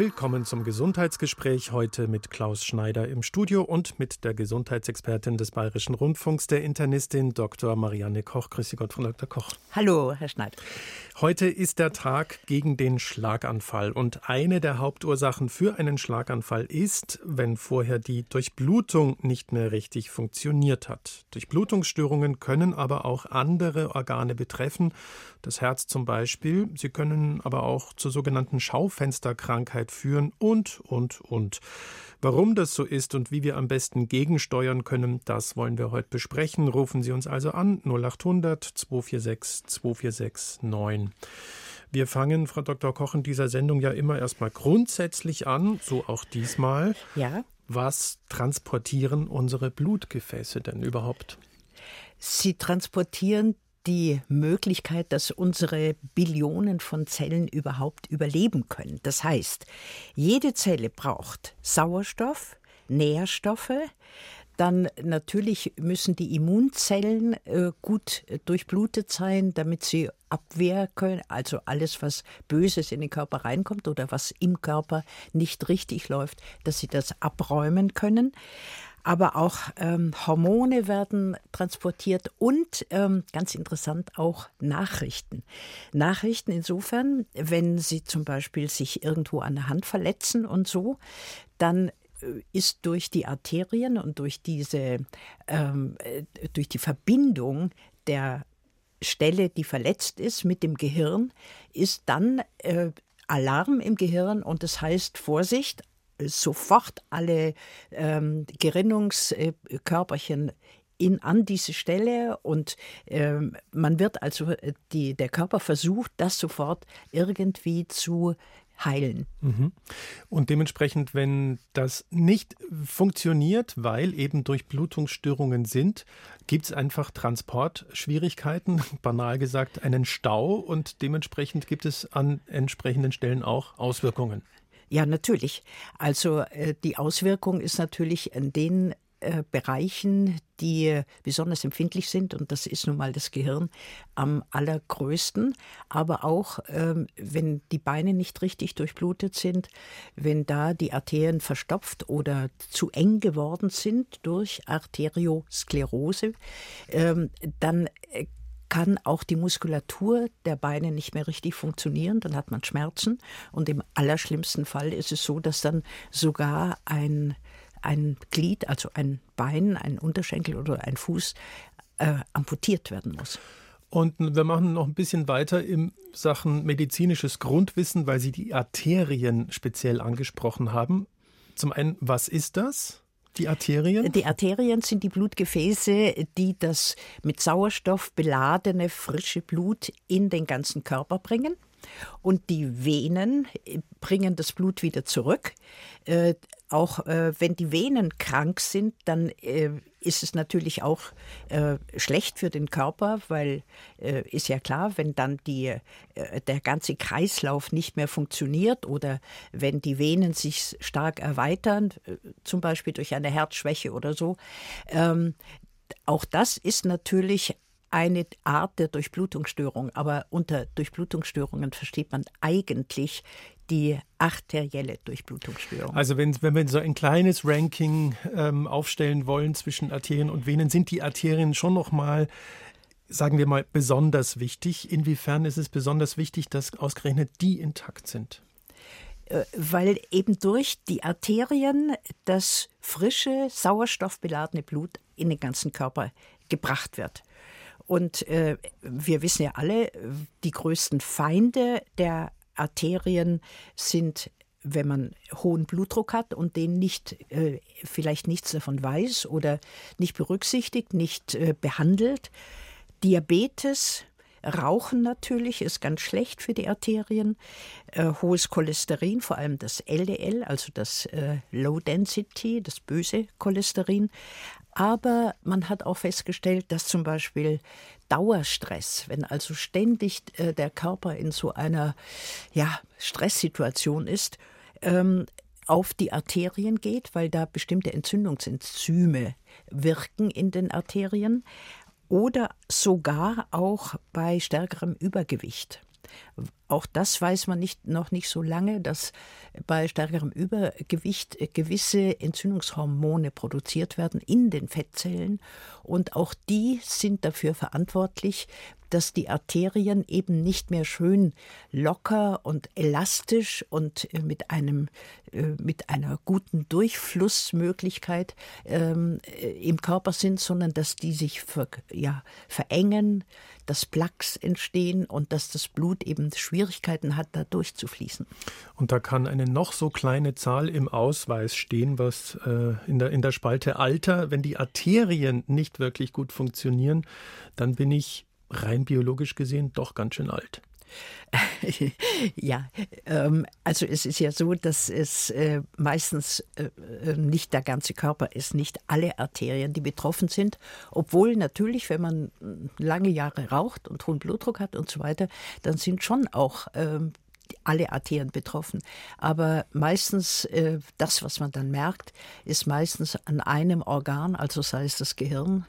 Willkommen zum Gesundheitsgespräch heute mit Klaus Schneider im Studio und mit der Gesundheitsexpertin des Bayerischen Rundfunks, der Internistin Dr. Marianne Koch. Grüße Gott, Frau Dr. Koch. Hallo, Herr Schneider. Heute ist der Tag gegen den Schlaganfall und eine der Hauptursachen für einen Schlaganfall ist, wenn vorher die Durchblutung nicht mehr richtig funktioniert hat. Durchblutungsstörungen können aber auch andere Organe betreffen, das Herz zum Beispiel. Sie können aber auch zur sogenannten Schaufensterkrankheit führen und, und, und. Warum das so ist und wie wir am besten gegensteuern können, das wollen wir heute besprechen. Rufen Sie uns also an 0800 246 246 9. Wir fangen, Frau Dr. Koch, in dieser Sendung ja immer erstmal grundsätzlich an, so auch diesmal. Ja. Was transportieren unsere Blutgefäße denn überhaupt? Sie transportieren die Möglichkeit, dass unsere Billionen von Zellen überhaupt überleben können. Das heißt, jede Zelle braucht Sauerstoff, Nährstoffe, dann natürlich müssen die Immunzellen äh, gut durchblutet sein, damit sie Abwehr können, also alles, was Böses in den Körper reinkommt oder was im Körper nicht richtig läuft, dass sie das abräumen können aber auch ähm, Hormone werden transportiert und ähm, ganz interessant auch Nachrichten. Nachrichten insofern, wenn Sie zum Beispiel sich irgendwo an der Hand verletzen und so, dann äh, ist durch die Arterien und durch diese ähm, äh, durch die Verbindung der Stelle, die verletzt ist mit dem Gehirn, ist dann äh, Alarm im Gehirn und das heißt Vorsicht, sofort alle ähm, Gerinnungskörperchen in, an diese Stelle und ähm, man wird also, äh, die, der Körper versucht, das sofort irgendwie zu heilen. Mhm. Und dementsprechend, wenn das nicht funktioniert, weil eben Durchblutungsstörungen sind, gibt es einfach Transportschwierigkeiten, banal gesagt einen Stau und dementsprechend gibt es an entsprechenden Stellen auch Auswirkungen. Ja, natürlich. Also äh, die Auswirkung ist natürlich in den äh, Bereichen, die besonders empfindlich sind, und das ist nun mal das Gehirn am allergrößten, aber auch ähm, wenn die Beine nicht richtig durchblutet sind, wenn da die Arterien verstopft oder zu eng geworden sind durch Arteriosklerose, ähm, dann äh, kann auch die Muskulatur der Beine nicht mehr richtig funktionieren, dann hat man Schmerzen und im allerschlimmsten Fall ist es so, dass dann sogar ein, ein Glied, also ein Bein, ein Unterschenkel oder ein Fuß äh, amputiert werden muss. Und wir machen noch ein bisschen weiter in Sachen medizinisches Grundwissen, weil Sie die Arterien speziell angesprochen haben. Zum einen, was ist das? Die Arterien? Die Arterien sind die Blutgefäße, die das mit Sauerstoff beladene frische Blut in den ganzen Körper bringen. Und die Venen bringen das Blut wieder zurück. Äh, auch äh, wenn die Venen krank sind, dann äh, ist es natürlich auch äh, schlecht für den Körper, weil äh, ist ja klar, wenn dann die, äh, der ganze Kreislauf nicht mehr funktioniert oder wenn die Venen sich stark erweitern, äh, zum Beispiel durch eine Herzschwäche oder so, ähm, auch das ist natürlich eine Art der Durchblutungsstörung. Aber unter Durchblutungsstörungen versteht man eigentlich die arterielle Durchblutungsstörung. Also wenn, wenn wir so ein kleines Ranking ähm, aufstellen wollen zwischen Arterien und Venen, sind die Arterien schon noch mal sagen wir mal besonders wichtig. Inwiefern ist es besonders wichtig, dass ausgerechnet die intakt sind? Äh, weil eben durch die Arterien das frische, sauerstoffbeladene Blut in den ganzen Körper gebracht wird. Und äh, wir wissen ja alle, die größten Feinde der Arterien sind wenn man hohen Blutdruck hat und den nicht äh, vielleicht nichts davon weiß oder nicht berücksichtigt, nicht äh, behandelt. Diabetes, Rauchen natürlich ist ganz schlecht für die Arterien. Äh, hohes Cholesterin, vor allem das LDL, also das äh, Low Density, das böse Cholesterin. Aber man hat auch festgestellt, dass zum Beispiel Dauerstress, wenn also ständig äh, der Körper in so einer ja, Stresssituation ist, ähm, auf die Arterien geht, weil da bestimmte Entzündungsenzyme wirken in den Arterien oder sogar auch bei stärkerem Übergewicht. Auch das weiß man nicht, noch nicht so lange, dass bei stärkerem Übergewicht gewisse Entzündungshormone produziert werden in den Fettzellen. Und auch die sind dafür verantwortlich, dass die Arterien eben nicht mehr schön locker und elastisch und äh, mit einem äh, mit einer guten Durchflussmöglichkeit ähm, äh, im Körper sind, sondern dass die sich ver, ja, verengen, dass Plaques entstehen und dass das Blut eben Schwierigkeiten hat, da durchzufließen. Und da kann eine noch so kleine Zahl im Ausweis stehen, was äh, in, der, in der Spalte Alter, wenn die Arterien nicht wirklich gut funktionieren, dann bin ich rein biologisch gesehen doch ganz schön alt. ja, ähm, also es ist ja so, dass es äh, meistens äh, äh, nicht der ganze Körper ist, nicht alle Arterien, die betroffen sind, obwohl natürlich, wenn man lange Jahre raucht und hohen Blutdruck hat und so weiter, dann sind schon auch ähm, alle Arterien betroffen. Aber meistens, äh, das, was man dann merkt, ist meistens an einem Organ, also sei es das Gehirn,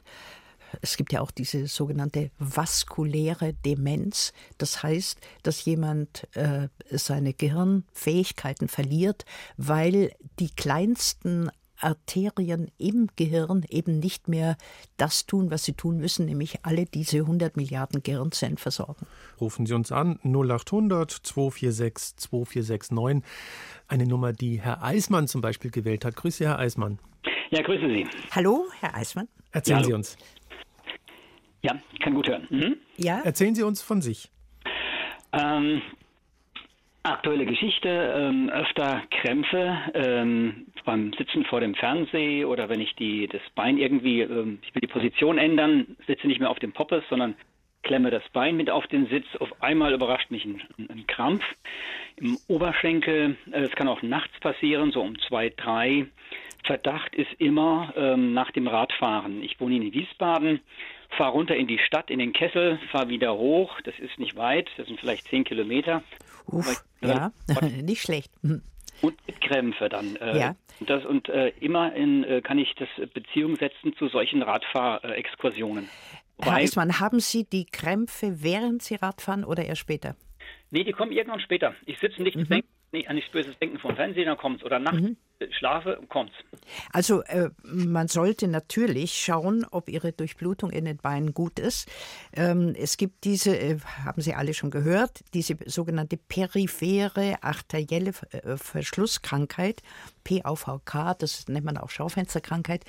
es gibt ja auch diese sogenannte vaskuläre Demenz. Das heißt, dass jemand äh, seine Gehirnfähigkeiten verliert, weil die kleinsten Arterien im Gehirn eben nicht mehr das tun, was sie tun müssen, nämlich alle diese 100 Milliarden Gehirnzellen versorgen. Rufen Sie uns an 0800 246 2469, eine Nummer, die Herr Eismann zum Beispiel gewählt hat. Grüße, Herr Eismann. Ja, grüße Sie. Hallo, Herr Eismann. Erzählen ja, Sie uns. Ja, kann gut hören. Mhm. Ja. Erzählen Sie uns von sich. Ähm, aktuelle Geschichte, ähm, öfter Krämpfe ähm, beim Sitzen vor dem Fernseher oder wenn ich die, das Bein irgendwie, ähm, ich will die Position ändern, sitze nicht mehr auf dem Poppes, sondern klemme das Bein mit auf den Sitz. Auf einmal überrascht mich ein, ein Krampf im Oberschenkel. Es kann auch nachts passieren, so um zwei, drei. Verdacht ist immer ähm, nach dem Radfahren. Ich wohne in Wiesbaden fahre runter in die Stadt, in den Kessel, fahre wieder hoch. Das ist nicht weit, das sind vielleicht zehn Kilometer. Uff, ja, nicht schlecht. Hm. Und mit Krämpfe dann. Äh, ja. Und, das, und äh, immer in, äh, kann ich das Beziehung setzen zu solchen Radfahrexkursionen. Herr Eismann, haben Sie die Krämpfe, während Sie Radfahren oder erst später? Nee, die kommen irgendwann später. Ich sitze nicht mhm. Nee, an nichts Böses denken vom Fernsehen, dann kommt's. Oder nachts mhm. schlafe, kommt's. Also äh, man sollte natürlich schauen, ob Ihre Durchblutung in den Beinen gut ist. Ähm, es gibt diese, äh, haben Sie alle schon gehört, diese sogenannte periphere arterielle äh, Verschlusskrankheit, PAVK, das nennt man auch Schaufensterkrankheit.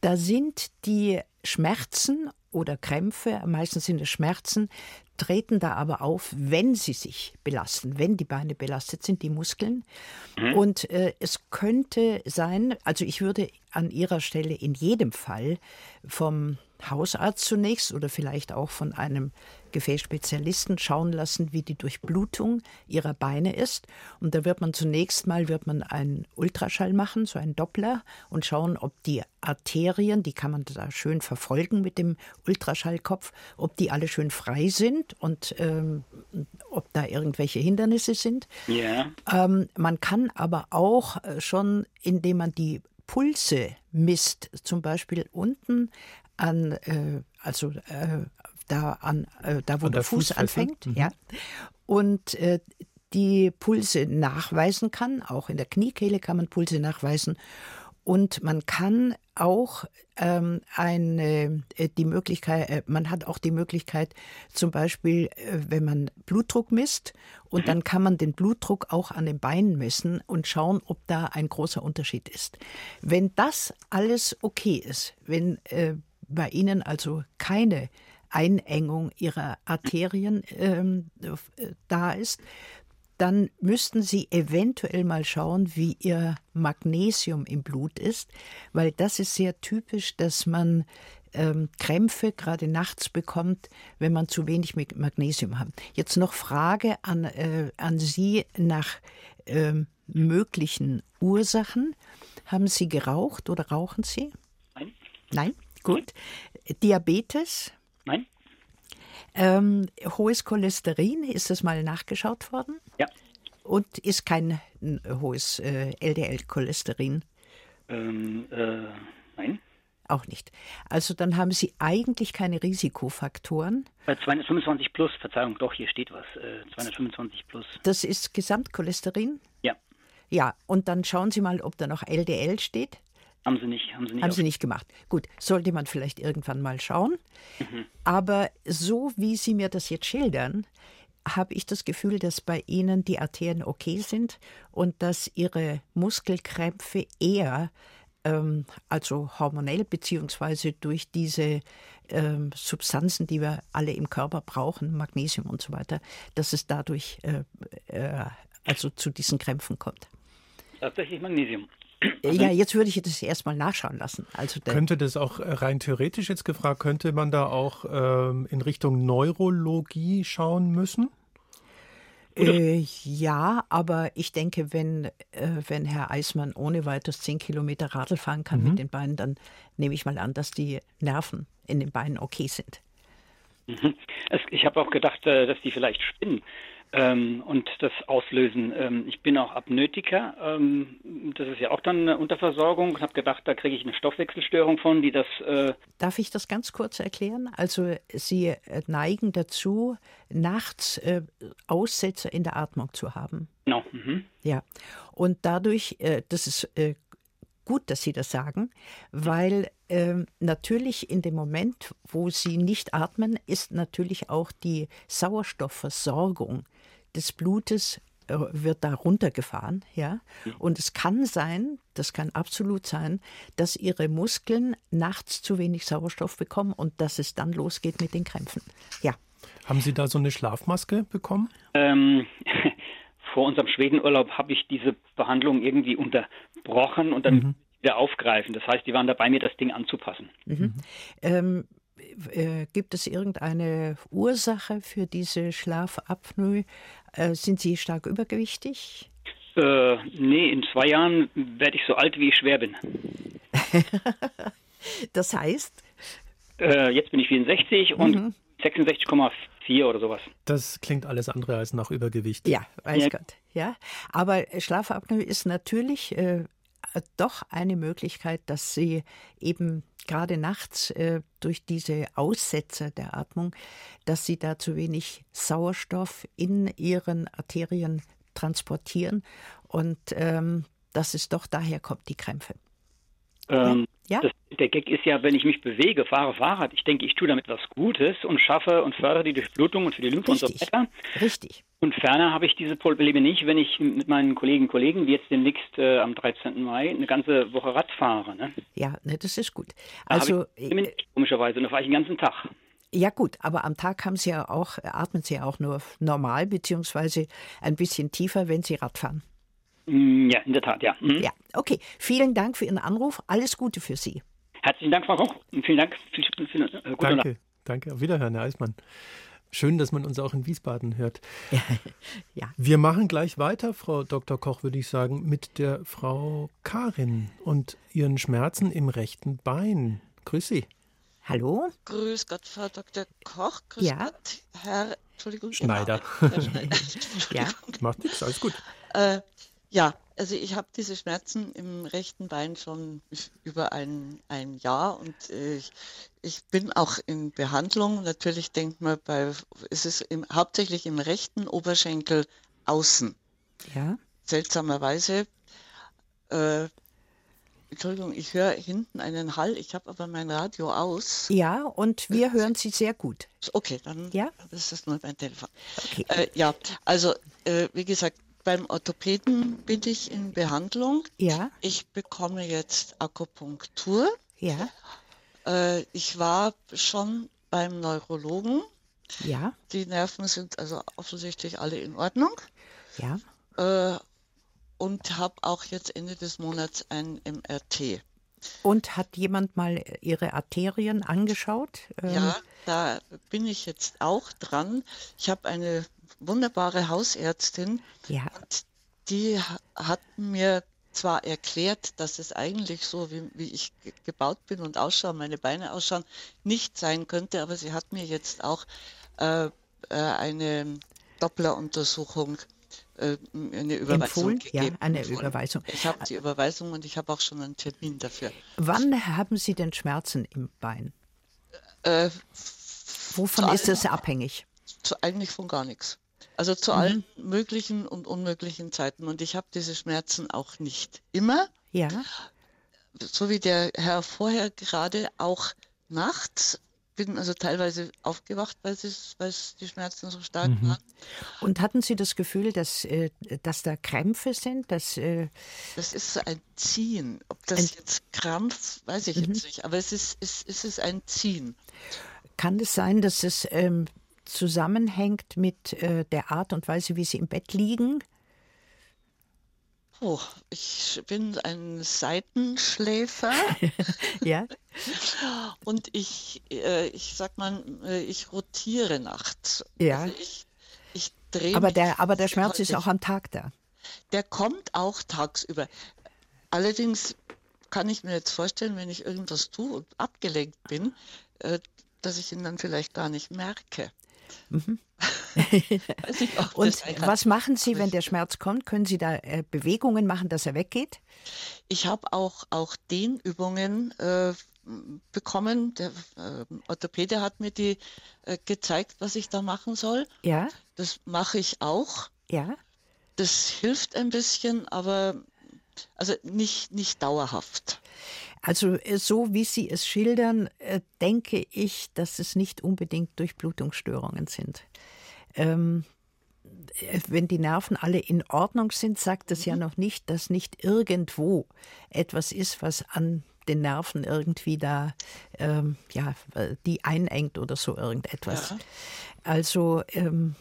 Da sind die Schmerzen oder Krämpfe, meistens sind es Schmerzen, treten da aber auf, wenn sie sich belasten, wenn die Beine belastet sind, die Muskeln. Mhm. Und äh, es könnte sein, also ich würde an Ihrer Stelle in jedem Fall vom Hausarzt zunächst oder vielleicht auch von einem Gefäßspezialisten schauen lassen, wie die Durchblutung ihrer Beine ist. Und da wird man zunächst mal wird man einen Ultraschall machen, so einen Doppler, und schauen, ob die Arterien, die kann man da schön verfolgen mit dem Ultraschallkopf, ob die alle schön frei sind und ähm, ob da irgendwelche Hindernisse sind. Ja. Ähm, man kann aber auch äh, schon, indem man die Pulse misst, zum Beispiel unten an, äh, also äh, da an, äh, da wo an der, der, Fuß, Fuß anfängt, mhm. ja, und äh, die Pulse nachweisen kann. Auch in der Kniekehle kann man Pulse nachweisen. Und man kann auch ähm, eine, äh, die Möglichkeit, äh, man hat auch die Möglichkeit, zum Beispiel, äh, wenn man Blutdruck misst, und mhm. dann kann man den Blutdruck auch an den Beinen messen und schauen, ob da ein großer Unterschied ist. Wenn das alles okay ist, wenn äh, bei Ihnen also keine Einengung ihrer Arterien ähm, äh, da ist, dann müssten Sie eventuell mal schauen, wie Ihr Magnesium im Blut ist, weil das ist sehr typisch, dass man ähm, Krämpfe gerade nachts bekommt, wenn man zu wenig Magnesium hat. Jetzt noch Frage an, äh, an Sie nach äh, möglichen Ursachen. Haben Sie geraucht oder rauchen Sie? Nein. Nein? Gut. Diabetes? Nein. Ähm, hohes Cholesterin, ist das mal nachgeschaut worden? Ja. Und ist kein ein hohes äh, LDL-Cholesterin? Ähm, äh, nein. Auch nicht. Also dann haben Sie eigentlich keine Risikofaktoren. Bei 225 plus, Verzeihung, doch, hier steht was. Äh, 225 plus. Das ist Gesamtcholesterin? Ja. Ja, und dann schauen Sie mal, ob da noch LDL steht. Haben Sie nicht, haben Sie nicht. Haben Sie nicht gemacht. Gut, sollte man vielleicht irgendwann mal schauen. Mhm. Aber so wie Sie mir das jetzt schildern, habe ich das Gefühl, dass bei Ihnen die Arterien okay sind und dass Ihre Muskelkrämpfe eher ähm, also hormonell beziehungsweise durch diese ähm, Substanzen, die wir alle im Körper brauchen, Magnesium und so weiter, dass es dadurch äh, äh, also zu diesen Krämpfen kommt. Tatsächlich Magnesium. Ja, jetzt würde ich das erstmal nachschauen lassen. Also könnte das auch äh, rein theoretisch jetzt gefragt, könnte man da auch ähm, in Richtung Neurologie schauen müssen? Äh, ja, aber ich denke, wenn, äh, wenn Herr Eismann ohne weiteres zehn Kilometer Radl fahren kann mhm. mit den Beinen, dann nehme ich mal an, dass die Nerven in den Beinen okay sind. Mhm. Ich habe auch gedacht, äh, dass die vielleicht spinnen ähm, und das auslösen. Ähm, ich bin auch Apnoetiker. Ähm, das ist ja auch dann eine Unterversorgung. Ich habe gedacht, da kriege ich eine Stoffwechselstörung von, die das. Äh Darf ich das ganz kurz erklären? Also Sie äh, neigen dazu, nachts äh, Aussetzer in der Atmung zu haben. Genau. Mhm. Ja. Und dadurch, äh, das ist äh, gut, dass Sie das sagen, weil ähm, natürlich in dem Moment, wo Sie nicht atmen, ist natürlich auch die Sauerstoffversorgung des Blutes äh, wird da runtergefahren, ja. Und es kann sein, das kann absolut sein, dass ihre Muskeln nachts zu wenig Sauerstoff bekommen und dass es dann losgeht mit den Krämpfen. Ja. Haben Sie da so eine Schlafmaske bekommen? Ähm, vor unserem Schwedenurlaub habe ich diese Behandlung irgendwie unterbrochen und dann mhm. wieder aufgreifen. Das heißt, die waren dabei, mir das Ding anzupassen. Mhm. Ähm, äh, gibt es irgendeine Ursache für diese Schlafapnoe? Äh, sind Sie stark übergewichtig? Äh, nee, in zwei Jahren werde ich so alt, wie ich schwer bin. das heißt? Äh, jetzt bin ich 64 und mhm. 66,4 oder sowas. Das klingt alles andere als nach Übergewicht. Ja, weiß ja. Gott. Ja, aber Schlafapnoe ist natürlich äh, doch eine Möglichkeit, dass Sie eben gerade nachts äh, durch diese Aussetzer der Atmung, dass sie da zu wenig Sauerstoff in ihren Arterien transportieren und ähm, dass es doch daher kommt, die Krämpfe. Ähm, ja? Das, der Gag ist ja, wenn ich mich bewege, fahre Fahrrad, ich denke, ich tue damit was Gutes und schaffe und fördere die Durchblutung und für die Lymphe Richtig. und so weiter. Richtig. Und ferner habe ich diese Probleme nicht, wenn ich mit meinen Kollegen und Kollegen, wie jetzt demnächst äh, am 13. Mai, eine ganze Woche Rad fahre. Ne? Ja, ne, das ist gut. Also ich, äh, komischerweise, und da fahre ich den ganzen Tag. Ja gut, aber am Tag haben Sie ja auch, atmen Sie ja auch nur normal, beziehungsweise ein bisschen tiefer, wenn Sie Rad fahren. Mm, ja, in der Tat, ja. Mhm. Ja, okay. Vielen Dank für Ihren Anruf. Alles Gute für Sie. Herzlichen Dank, Frau Koch. Und vielen Dank. Viel, viel, viel, äh, danke, danke. Auf Wiederhören, Herr Eismann. Schön, dass man uns auch in Wiesbaden hört. ja. Wir machen gleich weiter, Frau Dr. Koch, würde ich sagen, mit der Frau Karin und ihren Schmerzen im rechten Bein. Grüß Sie. Hallo. Grüß Gott, Frau Dr. Koch. Grüß ja. Gott, Herr Entschuldigung, Schneider. Herr Schneider. ja. Macht nichts, alles gut. Äh, ja, also ich habe diese Schmerzen im rechten Bein schon über ein, ein Jahr und äh, ich, ich bin auch in Behandlung. Natürlich denkt man bei, es ist im, hauptsächlich im rechten Oberschenkel außen. Ja. Seltsamerweise. Äh, Entschuldigung, ich höre hinten einen Hall. Ich habe aber mein Radio aus. Ja, und wir hören Sie sehr gut. Okay, dann ja? das ist nur mein Telefon. Okay. Äh, ja, also äh, wie gesagt, beim Orthopäden bin ich in Behandlung. Ja. Ich bekomme jetzt Akupunktur. Ja. Äh, ich war schon beim Neurologen. Ja. Die Nerven sind also offensichtlich alle in Ordnung. Ja. Äh, und habe auch jetzt Ende des Monats ein MRT. Und hat jemand mal Ihre Arterien angeschaut? Ja, ähm, da bin ich jetzt auch dran. Ich habe eine wunderbare Hausärztin. Ja. Die hat mir zwar erklärt, dass es eigentlich so, wie, wie ich gebaut bin und ausschaue, meine Beine ausschauen, nicht sein könnte, aber sie hat mir jetzt auch äh, äh eine Doppleruntersuchung äh, eine Überweisung Empfohlen? gegeben. Ja, eine Empfohlen. Überweisung. Ich habe die Überweisung und ich habe auch schon einen Termin dafür. Wann haben Sie denn Schmerzen im Bein? Äh, Wovon ist das abhängig? zu, eigentlich von gar nichts. Also zu allen möglichen und unmöglichen Zeiten. Und ich habe diese Schmerzen auch nicht immer, Ja, so wie der Herr vorher gerade auch nachts. Bin also teilweise aufgewacht, weil, es, weil es die Schmerzen so stark waren. und hatten Sie das Gefühl, dass, äh, dass da Krämpfe sind? Dass, äh, Das ist so ein Ziehen. Ob das Ein- jetzt Krampf, weiß ich jetzt nicht. Aber es ist, es, es ist ein Ziehen. kann es sein, dass es ähm, zusammenhängt mit äh, der Art und Weise, wie Sie im Bett liegen? Oh, ich bin ein Seitenschläfer. Ja, Und ich, äh, ich sag mal, äh, ich rotiere nachts. Ja. Also ich, ich drehe aber der, aber der Schmerz ist auch am Tag da. Der kommt auch tagsüber. Allerdings kann ich mir jetzt vorstellen, wenn ich irgendwas tue und abgelenkt bin, äh, dass ich ihn dann vielleicht gar nicht merke. Mhm. Und sein kann. was machen Sie, wenn der Schmerz kommt? Können Sie da äh, Bewegungen machen, dass er weggeht? Ich habe auch, auch Dehnübungen äh, bekommen. Der äh, Orthopäde hat mir die äh, gezeigt, was ich da machen soll. Ja, Das mache ich auch. ja. Das hilft ein bisschen, aber also nicht, nicht dauerhaft. Also äh, so wie Sie es schildern, äh, denke ich, dass es nicht unbedingt Durchblutungsstörungen sind. Ähm, äh, wenn die Nerven alle in Ordnung sind, sagt das ja noch nicht, dass nicht irgendwo etwas ist, was an den Nerven irgendwie da, ähm, ja, die einengt oder so irgendetwas. Ja. Also ähm,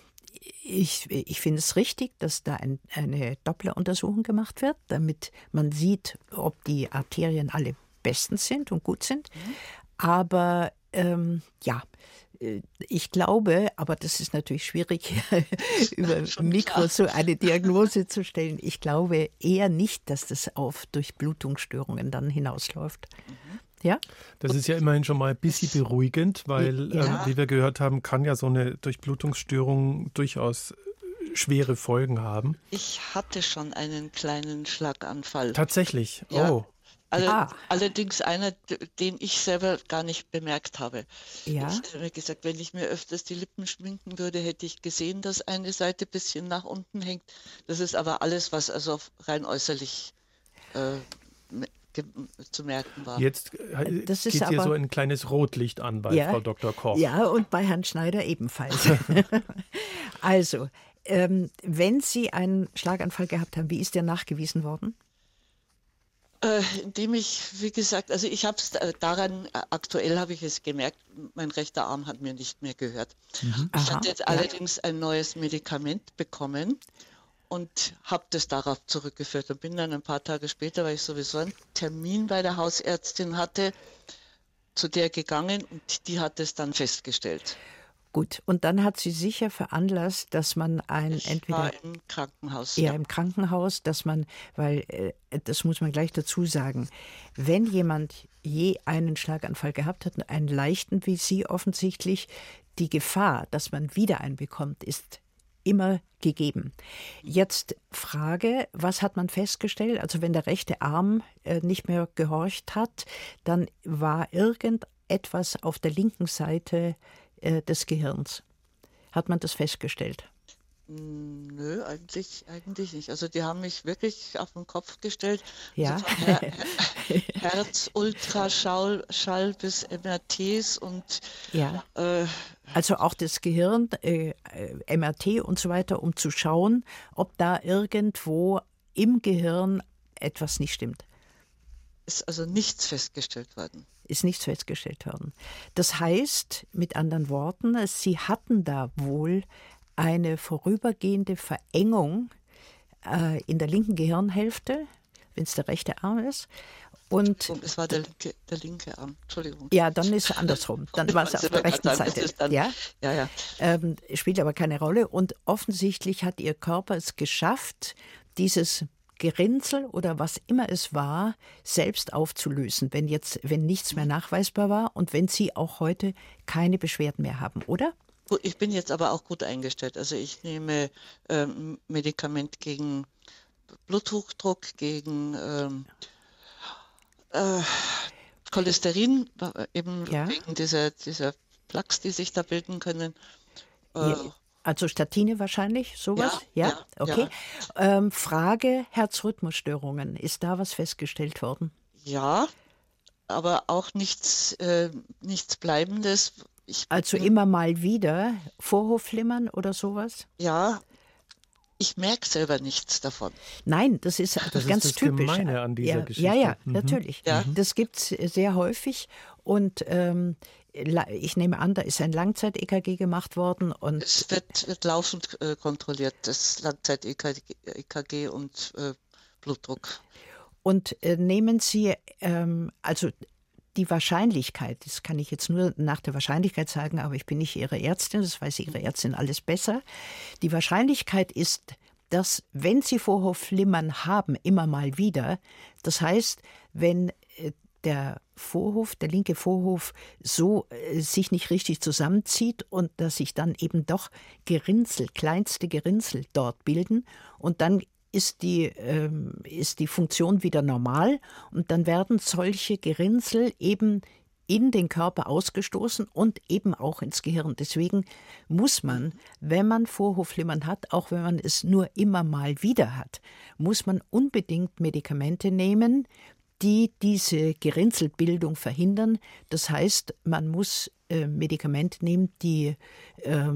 ich, ich finde es richtig, dass da ein, eine Doppleruntersuchung gemacht wird, damit man sieht, ob die Arterien alle bestens sind und gut sind. Aber ähm, ja, äh, ich glaube, aber das ist natürlich schwierig, über Mikro klar. so eine Diagnose zu stellen. Ich glaube eher nicht, dass das auf Durchblutungsstörungen dann hinausläuft. Ja? Das ist ja immerhin schon mal ein bisschen beruhigend, weil, Ja. ähm, wie wir gehört haben, kann ja so eine Durchblutungsstörung durchaus äh, schwere Folgen haben. Ich hatte schon einen kleinen Schlaganfall. Tatsächlich. Ja. Oh. Alle, Ah. Allerdings einer, den ich selber gar nicht bemerkt habe. Ja. Ich habe mir gesagt, wenn ich mir öfters die Lippen schminken würde, hätte ich gesehen, dass eine Seite ein bisschen nach unten hängt. Das ist aber alles, was also rein äußerlich äh, zu merken war. Jetzt äh, Das ist geht hier so ein kleines Rotlicht an bei Ja. Frau Dr. Koch. Ja, und bei Herrn Schneider ebenfalls. also, ähm, wenn Sie einen Schlaganfall gehabt haben, wie ist der nachgewiesen worden? Äh, indem ich, wie gesagt, also ich habe es daran, äh, aktuell habe ich es gemerkt, mein rechter Arm hat mir nicht mehr gehört. Ich Aha, hatte jetzt ja. allerdings ein neues Medikament bekommen und habe das darauf zurückgeführt und bin dann ein paar Tage später, weil ich sowieso einen Termin bei der Hausärztin hatte, zu der gegangen und die hat es dann festgestellt. Gut, und dann hat sie sicher veranlasst, dass man ein Ich entweder war im Krankenhaus. ja. im Krankenhaus, dass man, weil äh, das muss man gleich dazu sagen, wenn jemand je einen Schlaganfall gehabt hat, einen leichten wie Sie offensichtlich, die Gefahr, dass man wieder einen bekommt, ist immer gegeben. Jetzt Frage, was hat man festgestellt? Also wenn der rechte Arm äh, nicht mehr gehorcht hat, dann war irgendetwas auf der linken Seite äh, des Gehirns. Hat man das festgestellt? Nö, eigentlich, eigentlich nicht. Also die haben mich wirklich auf den Kopf gestellt. Ja. Also Her Her Herz-Ultraschall Schall bis MRTs und Ja. äh, Also auch das Gehirn, äh, äh, MRT und so weiter, um zu schauen, ob da irgendwo im Gehirn etwas nicht stimmt. ist also nichts festgestellt worden. Ist nichts festgestellt worden. Das heißt, mit anderen Worten, Sie hatten da wohl eine vorübergehende Verengung äh, in der linken Gehirnhälfte, wenn es der rechte Arm ist. Und Und es war der linke, der linke Arm. Entschuldigung. ja, dann ist es andersrum. Dann war es auf der rechten Seite. dann- Ja? ja, ja. ähm, spielt aber keine Rolle. Und offensichtlich hat ihr Körper es geschafft, dieses Gerinnsel oder was immer es war, selbst aufzulösen, wenn jetzt, wenn nichts mehr nachweisbar war und wenn sie auch heute keine Beschwerden mehr haben, oder? ich bin jetzt aber auch gut eingestellt. Also ich nehme ähm, Medikament gegen Bluthochdruck, gegen ähm, äh, Cholesterin, äh, eben ja. wegen dieser, dieser Plaques, die sich da bilden können. Äh, also Statine wahrscheinlich, sowas? Ja, ja? ja okay. Ja. Ähm, Frage Herzrhythmusstörungen. Ist da was festgestellt worden? Ja, aber auch nichts, äh, nichts Bleibendes. Ich, also immer mal wieder Vorhofflimmern oder sowas? Ja, ich merke selber nichts davon. Nein, das ist das ganz ist das typisch. Gemeine an dieser ja, Geschichte. Ja, ja, mhm. natürlich. Ja. Das gibt es sehr häufig und ähm, ich nehme an, da ist ein Langzeit-EKG gemacht worden. Und es wird, wird laufend äh, kontrolliert, das Langzeit-EKG und äh, Blutdruck. Und äh, nehmen Sie, ähm, also die Wahrscheinlichkeit, das kann ich jetzt nur nach der Wahrscheinlichkeit sagen, aber ich bin nicht Ihre Ärztin, das weiß Ihre Ärztin alles besser. Die Wahrscheinlichkeit ist, dass wenn Sie Vorhofflimmern haben, immer mal wieder, das heißt, wenn äh, der Vorhof, der linke Vorhof, so äh, sich nicht richtig zusammenzieht und dass sich dann eben doch Gerinnsel, kleinste Gerinnsel dort bilden und dann ist die, ähm, ist die Funktion wieder normal und dann werden solche Gerinnsel eben in den Körper ausgestoßen und eben auch ins Gehirn. Deswegen muss man, wenn man Vorhofflimmern hat, auch wenn man es nur immer mal wieder hat, muss man unbedingt Medikamente nehmen, die diese Gerinnselbildung verhindern. Das heißt, man muss äh, Medikamente nehmen, die äh,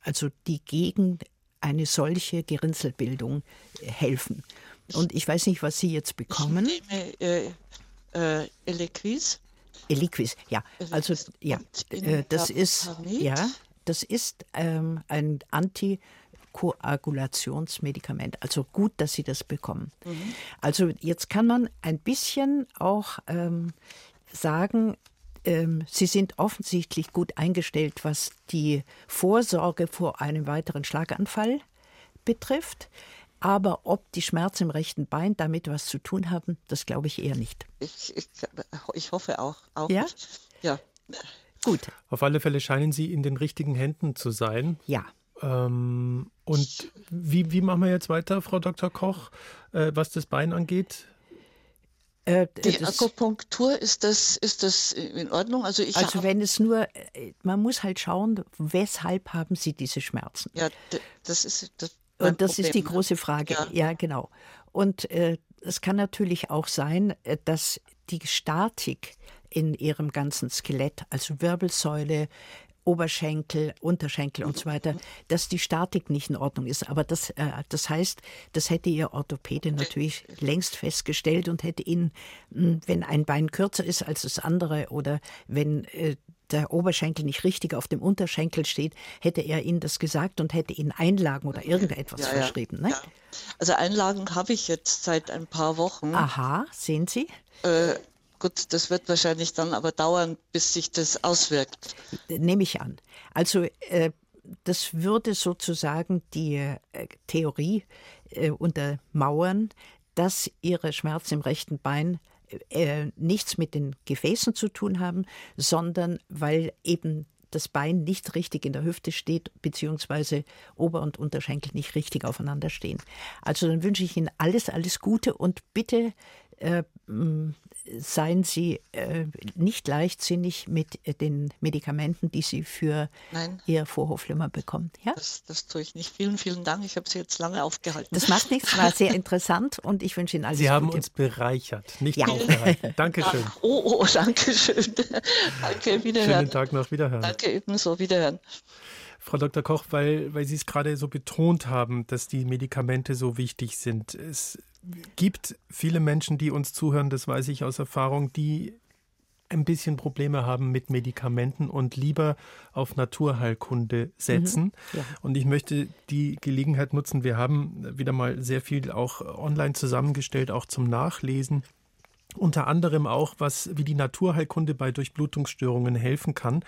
also die gegen eine solche Gerinnselbildung äh, helfen. Und ich weiß nicht, was Sie jetzt bekommen. Ich nehme äh, äh, Eliquis. Eliquis, ja. Also ja, äh, das ist ja, das ist ähm, ein Anti Koagulationsmedikament. Also gut, dass Sie das bekommen. Mhm. Also jetzt kann man ein bisschen auch ähm, sagen, ähm, Sie sind offensichtlich gut eingestellt, was die Vorsorge vor einem weiteren Schlaganfall betrifft. Aber ob die Schmerzen im rechten Bein damit was zu tun haben, das glaube ich eher nicht. Ich, ich, ich hoffe auch. auch ja? Ja. Gut. Auf alle Fälle scheinen Sie in den richtigen Händen zu sein. Ja. Ähm, und wie, wie machen wir jetzt weiter, Frau Dr. Koch, äh, was das Bein angeht? Äh, die Akupunktur ist das ist das in Ordnung? Also ich also wenn es nur äh, man muss halt schauen, weshalb haben Sie diese Schmerzen? Ja, das ist das. Und das Problem. ist die große Frage. Ja, ja genau. Und äh, es kann natürlich auch sein, äh, dass die Statik in ihrem ganzen Skelett, also Wirbelsäule, Oberschenkel, Unterschenkel und so weiter, dass die Statik nicht in Ordnung ist. Aber das, äh, das heißt, das hätte Ihr Orthopäde natürlich längst festgestellt und hätte Ihnen, hm, wenn ein Bein kürzer ist als das andere oder wenn äh, der Oberschenkel nicht richtig auf dem Unterschenkel steht, hätte er Ihnen das gesagt und hätte Ihnen Einlagen oder irgendetwas ja, verschrieben. Ne? Ja. Also Einlagen habe ich jetzt seit ein paar Wochen. Aha, sehen Sie? Äh, Gut, das wird wahrscheinlich dann aber dauern, bis sich das auswirkt. Nehme ich an. Also äh, das würde sozusagen die äh, Theorie äh, untermauern, dass ihre Schmerzen im rechten Bein äh, nichts mit den Gefäßen zu tun haben, sondern weil eben das Bein nicht richtig in der Hüfte steht, beziehungsweise Ober- und Unterschenkel nicht richtig aufeinander stehen. Also dann wünsche ich Ihnen alles, alles Gute und bitte äh, seien Sie äh, nicht leichtsinnig mit äh, den Medikamenten, die Sie für Nein. Ihr Vorhofflimmer bekommen. Ja? Das, das, tue ich nicht. Vielen, vielen Dank. Ich habe Sie jetzt lange aufgehalten. Das macht nichts, war sehr interessant und ich wünsche Ihnen alles Sie Gute. haben uns bereichert, nicht ja. aufgehalten. Dankeschön. Ja. Oh, oh, danke schön. danke, wiederhören. Schönen Tag noch, wiederhören. Danke ebenso, wiederhören. Frau Dr. Koch, weil, weil Sie es gerade so betont haben, dass die Medikamente so wichtig sind. Es gibt viele Menschen, die uns zuhören, das weiß ich aus Erfahrung, die ein bisschen Probleme haben mit Medikamenten und lieber auf Naturheilkunde setzen. Mhm, ja. Und ich möchte die Gelegenheit nutzen, wir haben wieder mal sehr viel auch online zusammengestellt, auch zum Nachlesen. Unter anderem auch, was, wie die Naturheilkunde bei Durchblutungsstörungen helfen kann.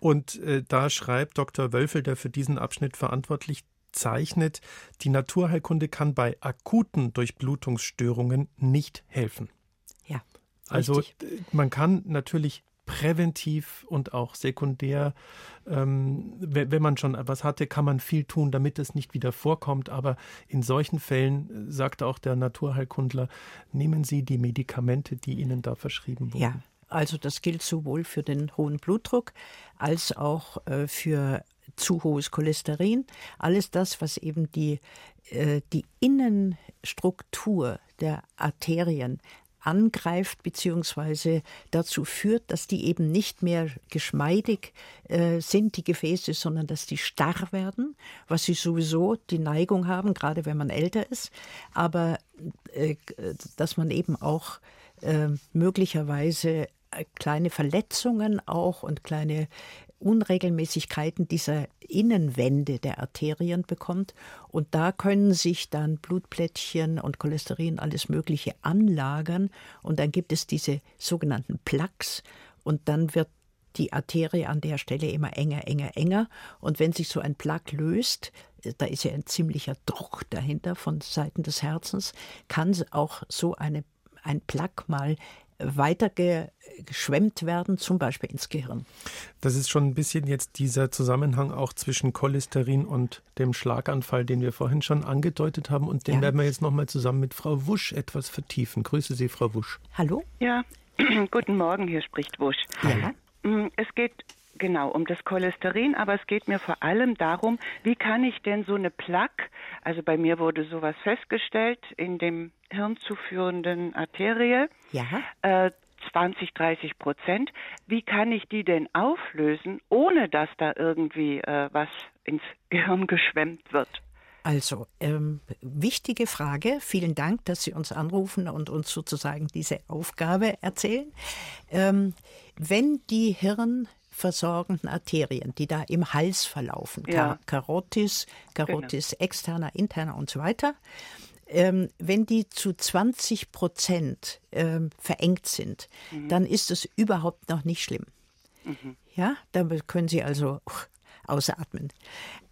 Und äh, da schreibt Dr. Wölfel, der für diesen Abschnitt verantwortlich zeichnet, die Naturheilkunde kann bei akuten Durchblutungsstörungen nicht helfen. Ja. Also richtig. man kann natürlich präventiv und auch sekundär. Ähm, wenn man schon etwas hatte, kann man viel tun, damit es nicht wieder vorkommt. Aber in solchen Fällen, äh, sagt auch der Naturheilkundler, nehmen Sie die Medikamente, die Ihnen da verschrieben wurden. Ja. Also das gilt sowohl für den hohen Blutdruck als auch äh, für zu hohes Cholesterin. Alles das, was eben die, äh, die Innenstruktur der Arterien angreift bzw. dazu führt, dass die eben nicht mehr geschmeidig äh, sind, die Gefäße, sondern dass die starr werden, was sie sowieso die Neigung haben, gerade wenn man älter ist, aber äh, dass man eben auch äh, möglicherweise äh, kleine Verletzungen auch und kleine Unregelmäßigkeiten dieser Innenwände der Arterien bekommt. Und da können sich dann Blutplättchen und Cholesterin, alles Mögliche anlagern. Und dann gibt es diese sogenannten Plaques. Und dann wird die Arterie an der Stelle immer enger, enger, enger. Und wenn sich so ein Plaque löst, da ist ja ein ziemlicher Druck dahinter von Seiten des Herzens, kann auch so eine, ein Plaque mal weitergeschwemmt werden, zum Beispiel ins Gehirn. Das ist schon ein bisschen jetzt dieser Zusammenhang auch zwischen Cholesterin und dem Schlaganfall, den wir vorhin schon angedeutet haben. Und den ja. werden wir jetzt nochmal zusammen mit Frau Wusch etwas vertiefen. Grüße Sie, Frau Wusch. Hallo? Ja, guten Morgen, hier spricht Wusch. Ja. Mm, es geht genau um das Cholesterin, aber es geht mir vor allem darum, wie kann ich denn so eine Plaque, also bei mir wurde sowas festgestellt in dem hirnzuführenden Arterie, ja. äh, 20, 30 Prozent, wie kann ich die denn auflösen, ohne dass da irgendwie äh, was ins Gehirn geschwemmt wird? Also, ähm, wichtige Frage. Vielen Dank, dass Sie uns anrufen und uns sozusagen diese Aufgabe erzählen. Ähm, wenn die Hirn versorgenden Arterien, die da im Hals verlaufen, ja. Karotis, Karotis genau. externer, interner und so weiter, ähm, wenn die zu 20 Prozent ähm, verengt sind, mhm. dann ist es überhaupt noch nicht schlimm. Mhm. Ja, da können Sie also ausatmen.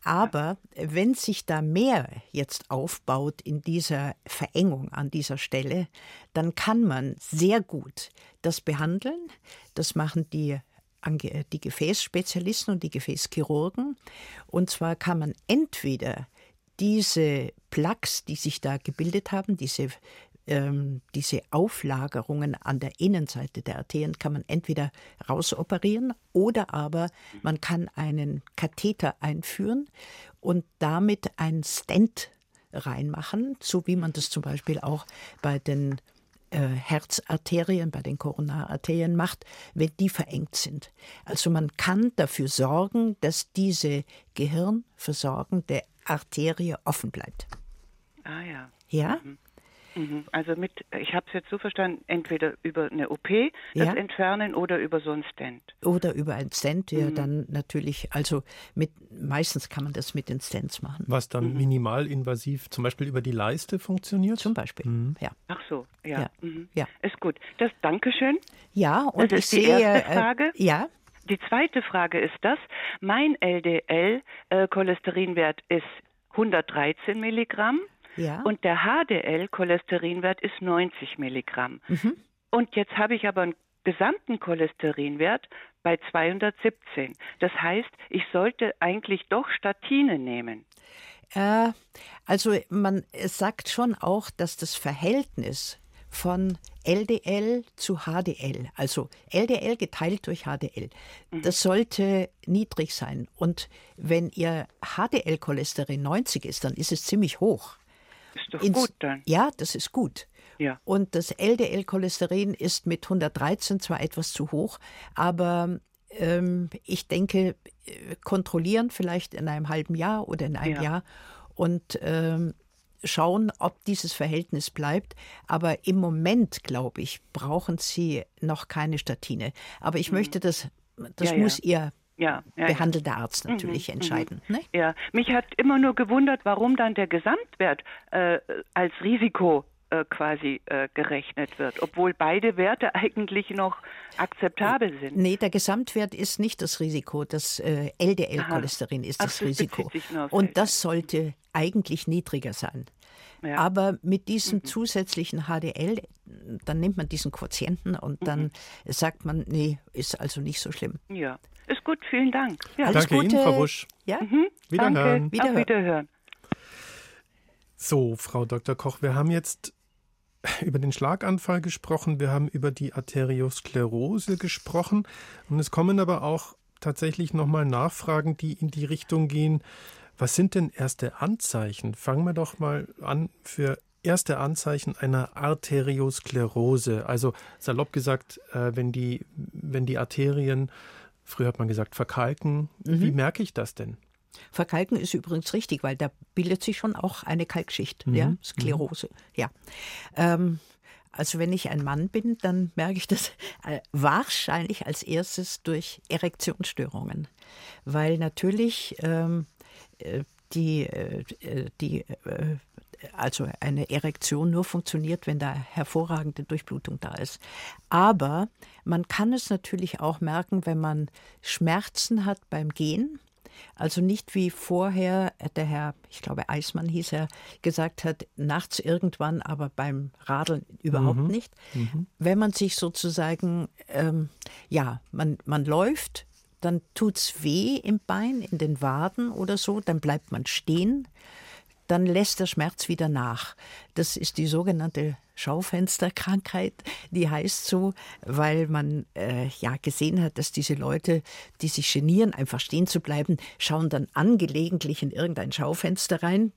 Aber wenn sich da mehr jetzt aufbaut in dieser Verengung an dieser Stelle, dann kann man sehr gut das behandeln. Das machen die die Gefäßspezialisten und die Gefäßchirurgen. Und zwar kann man entweder diese Plaques, die sich da gebildet haben, diese, ähm, diese Auflagerungen an der Innenseite der Arterien, kann man entweder rausoperieren oder aber man kann einen Katheter einführen und damit ein Stent reinmachen, so wie man das zum Beispiel auch bei den äh, Herzarterien, bei den Koronararterien macht, wenn die verengt sind. Also man kann dafür sorgen, dass diese gehirnversorgende Arterie offen bleibt. Ah ja. Ja? Mhm. Mhm. Also mit, ich habe es jetzt so verstanden, entweder über eine OP das ja. entfernen oder über so ein Stent. Oder über ein Stent, der mhm. dann natürlich, also mit meistens kann man das mit den Stents machen. Was dann mhm. minimalinvasiv zum Beispiel über die Leiste funktioniert? Zum Beispiel, mhm. ja. Ach so, ja. Ja. Mhm. ja. Ist gut. Das Dankeschön. Ja, und das ich sehe. Die erste äh, Frage. Äh, ja. Die zweite Frage ist das: Mein LDL-Cholesterinwert äh, ist 113 Milligramm. Ja. Und der HDL-Cholesterinwert ist 90 Milligramm. Mhm. Und jetzt habe ich aber einen gesamten Cholesterinwert bei 217. Das heißt, ich sollte eigentlich doch Statine nehmen. Äh, also man sagt schon auch, dass das Verhältnis von LDL zu HDL, also LDL geteilt durch HDL, mhm. das sollte niedrig sein. Und wenn Ihr HDL-Cholesterin 90 ist, dann ist es ziemlich hoch. Ist doch gut dann. Ja, das ist gut. Ja. Und das LDL-Cholesterin ist mit 113 zwar etwas zu hoch, aber ähm, ich denke, äh, kontrollieren vielleicht in einem halben Jahr oder in einem ja. Jahr und ähm, schauen, ob dieses Verhältnis bleibt. Aber im Moment, glaube ich, brauchen Sie noch keine Statine. Aber ich mhm. möchte das, das ja, muss Ihr ja, ja, behandelter ja. Arzt natürlich mhm, mhm. entscheiden. Ne? Ja, mich hat immer nur gewundert, warum dann der Gesamtwert äh, als Risiko äh, quasi äh, gerechnet wird, obwohl beide Werte eigentlich noch akzeptabel sind. Nee, der Gesamtwert ist nicht das Risiko, das äh, LDL-Cholesterin ist Ach, das, das Risiko. Und das sollte eigentlich niedriger sein. Ja. Aber mit diesem mhm. zusätzlichen HDL, dann nimmt man diesen Quotienten und dann mhm. sagt man, nee, ist also nicht so schlimm. Ja, ist gut, vielen Dank. Ja. Danke Gute. Ihnen, Frau Busch. Ja? Mhm. Wiederhören. Danke. Wiederhören. Wiederhören. So, Frau Dr. Koch, wir haben jetzt über den Schlaganfall gesprochen, wir haben über die Arteriosklerose gesprochen und es kommen aber auch tatsächlich nochmal Nachfragen, die in die Richtung gehen, was sind denn erste Anzeichen? Fangen wir doch mal an für erste Anzeichen einer Arteriosklerose. Also salopp gesagt, äh, wenn, die, wenn die Arterien, früher hat man gesagt, verkalken, mhm. wie merke ich das denn? Verkalken ist übrigens richtig, weil da bildet sich schon auch eine Kalkschicht, mhm. ja, Sklerose, mhm. ja. Ähm, also wenn ich ein Mann bin, dann merke ich das äh, wahrscheinlich als erstes durch Erektionsstörungen, weil natürlich ähm, äh, die, äh, die äh, also eine Erektion nur funktioniert, wenn da hervorragende Durchblutung da ist. Aber man kann es natürlich auch merken, wenn man Schmerzen hat beim Gehen. Also nicht wie vorher der Herr, ich glaube Eismann hieß er, gesagt hat, nachts irgendwann, aber beim Radeln überhaupt mhm. nicht. Mhm. Wenn man sich sozusagen, ähm, ja, man, man läuft, dann tut es weh im Bein, in den Waden oder so, dann bleibt man stehen, dann lässt der Schmerz wieder nach. Das ist die sogenannte Schaufensterkrankheit, die heißt so, weil man äh, ja gesehen hat, dass diese Leute, die sich genieren, einfach stehen zu bleiben, schauen dann angelegentlich in irgendein Schaufenster rein,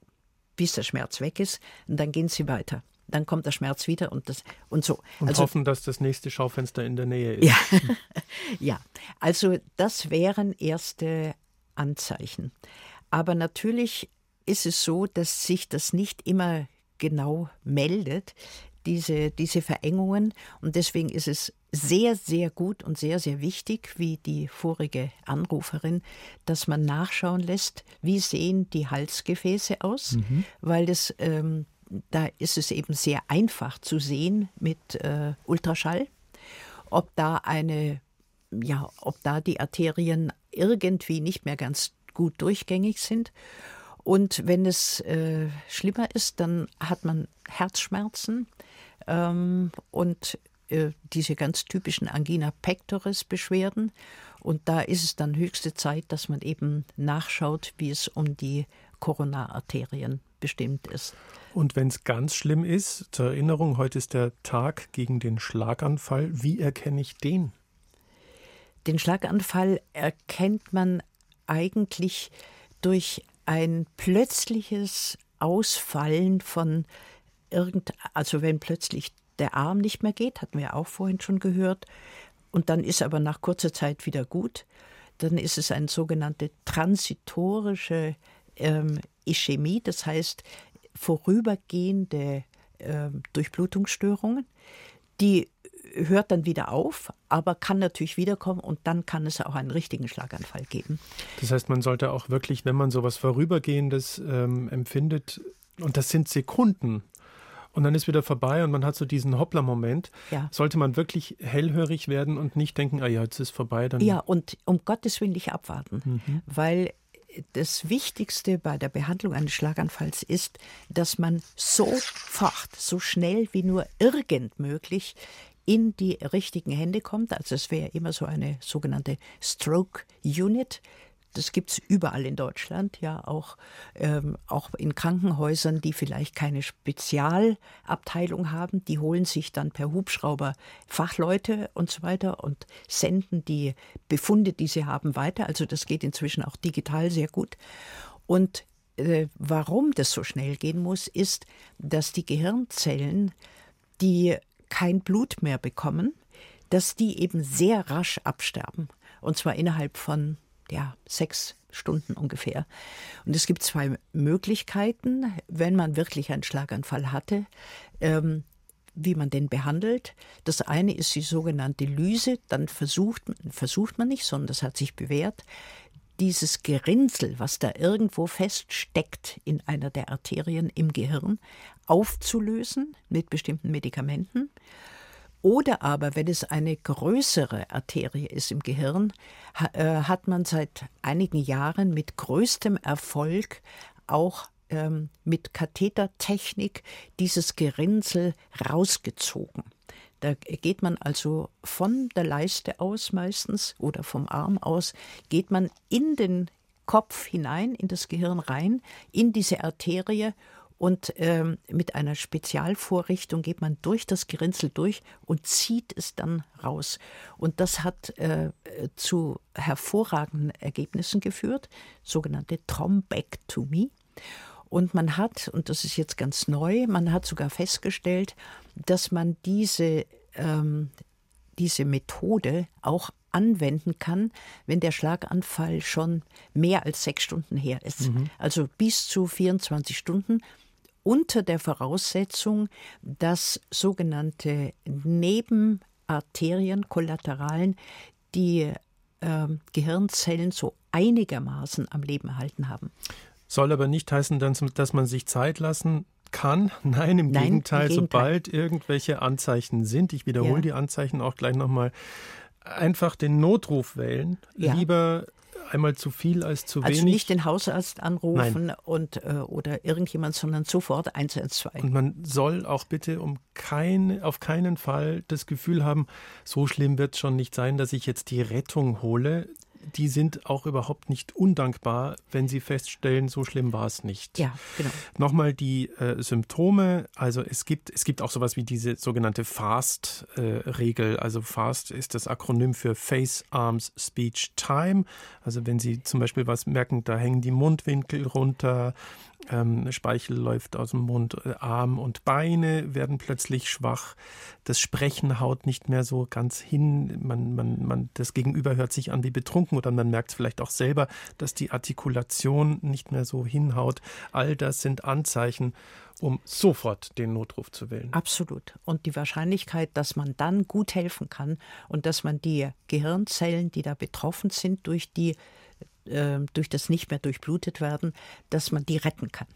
bis der Schmerz weg ist, und dann gehen sie weiter dann kommt der Schmerz wieder und das und so. Und also, hoffen, dass das nächste Schaufenster in der Nähe ist. Ja, ja. also das wären erste Anzeichen. Aber natürlich ist es so, dass sich das nicht immer genau meldet, diese, diese Verengungen. Und deswegen ist es sehr, sehr gut und sehr, sehr wichtig, wie die vorige Anruferin, dass man nachschauen lässt, wie sehen die Halsgefäße aus, mhm. weil das ähm, da ist es eben sehr einfach zu sehen mit äh, Ultraschall, ob da eine, ja, ob da die Arterien irgendwie nicht mehr ganz gut durchgängig sind. Und wenn es äh, schlimmer ist, dann hat man Herzschmerzen ähm, und äh, diese ganz typischen Angina pectoris Beschwerden. Und da ist es dann höchste Zeit, dass man eben nachschaut, wie es um die Koronararterien bestimmt ist. Und wenn es ganz schlimm ist, zur Erinnerung, heute ist der Tag gegen den Schlaganfall. Wie erkenne ich den? Den Schlaganfall erkennt man eigentlich durch ein plötzliches Ausfallen von irgend, also wenn plötzlich der Arm nicht mehr geht, hatten wir auch vorhin schon gehört, und dann ist aber nach kurzer Zeit wieder gut, dann ist es eine sogenannte transitorische ähm, Ischämie, das heißt vorübergehende äh, Durchblutungsstörungen. Die hört dann wieder auf, aber kann natürlich wiederkommen und dann kann es auch einen richtigen Schlaganfall geben. Das heißt, man sollte auch wirklich, wenn man sowas Vorübergehendes ähm, empfindet, und das sind Sekunden, und dann ist wieder vorbei und man hat so diesen Hoppler-Moment. Ja. Sollte man wirklich hellhörig werden und nicht denken, ah ja, jetzt ist vorbei. Dann ja, und um Gottes Willen nicht abwarten, mhm. weil das Wichtigste bei der Behandlung eines Schlaganfalls ist, dass man sofort, so schnell wie nur irgend möglich in die richtigen Hände kommt. Also es wäre immer so eine sogenannte Stroke Unit. Das gibt es überall in Deutschland, ja, auch, ähm, auch in Krankenhäusern, die vielleicht keine Spezialabteilung haben. Die holen sich dann per Hubschrauber Fachleute und so weiter und senden die Befunde, die sie haben, weiter. Also das geht inzwischen auch digital sehr gut. Und äh, warum das so schnell gehen muss, ist, dass die Gehirnzellen, die kein Blut mehr bekommen, dass die eben sehr rasch absterben. Und zwar innerhalb von ja, sechs Stunden ungefähr. Und es gibt zwei Möglichkeiten, wenn man wirklich einen Schlaganfall hatte, ähm, wie man den behandelt. Das eine ist die sogenannte Lyse. Dann versucht, versucht man nicht, sondern das hat sich bewährt, dieses Gerinnsel, was da irgendwo feststeckt in einer der Arterien im Gehirn, aufzulösen mit bestimmten Medikamenten. Oder aber, wenn es eine größere Arterie ist im Gehirn, äh, hat man seit einigen Jahren mit größtem Erfolg auch ähm, mit Kathetertechnik dieses Gerinnsel rausgezogen. Da geht man also von der Leiste aus meistens oder vom Arm aus, geht man in den Kopf hinein, in das Gehirn rein, in diese Arterie und ähm, mit einer Spezialvorrichtung geht man durch das Gerinnsel durch und zieht es dann raus. Und das hat äh, zu hervorragenden Ergebnissen geführt, sogenannte Thrombectomie. Und man hat, und das ist jetzt ganz neu, man hat sogar festgestellt, dass man diese, ähm, diese Methode auch anwenden kann, wenn der Schlaganfall schon mehr als sechs Stunden her ist. Mhm. Also bis zu 24 Stunden unter der Voraussetzung, dass sogenannte Nebenarterien, Kollateralen, die äh, Gehirnzellen so einigermaßen am Leben erhalten haben. Soll aber nicht heißen, dass man sich Zeit lassen kann. Nein, im, Nein, Gegenteil, im Gegenteil, sobald irgendwelche Anzeichen sind, ich wiederhole ja. die Anzeichen auch gleich nochmal, einfach den Notruf wählen. Ja. Lieber einmal zu viel als zu also wenig. Also nicht den Hausarzt anrufen und äh, oder irgendjemand, sondern sofort 112. Und man soll auch bitte um kein, auf keinen Fall das Gefühl haben, so schlimm wird es schon nicht sein, dass ich jetzt die Rettung hole die sind auch überhaupt nicht undankbar, wenn sie feststellen, so schlimm war es nicht. Ja, genau. Nochmal die äh, Symptome. Also es gibt, es gibt auch sowas wie diese sogenannte FAST-Regel. Äh, also FAST ist das Akronym für Face, Arms, Speech, Time. Also wenn Sie zum Beispiel was merken, da hängen die Mundwinkel runter, ähm, Speichel läuft aus dem Mund, äh, Arm und Beine werden plötzlich schwach. Das Sprechen haut nicht mehr so ganz hin. Man, man, man, das Gegenüber hört sich an wie betrunken oder man merkt vielleicht auch selber, dass die Artikulation nicht mehr so hinhaut. All das sind Anzeichen um sofort den Notruf zu wählen. Absolut. Und die Wahrscheinlichkeit, dass man dann gut helfen kann und dass man die Gehirnzellen, die da betroffen sind durch die äh, durch das nicht mehr durchblutet werden, dass man die retten kann.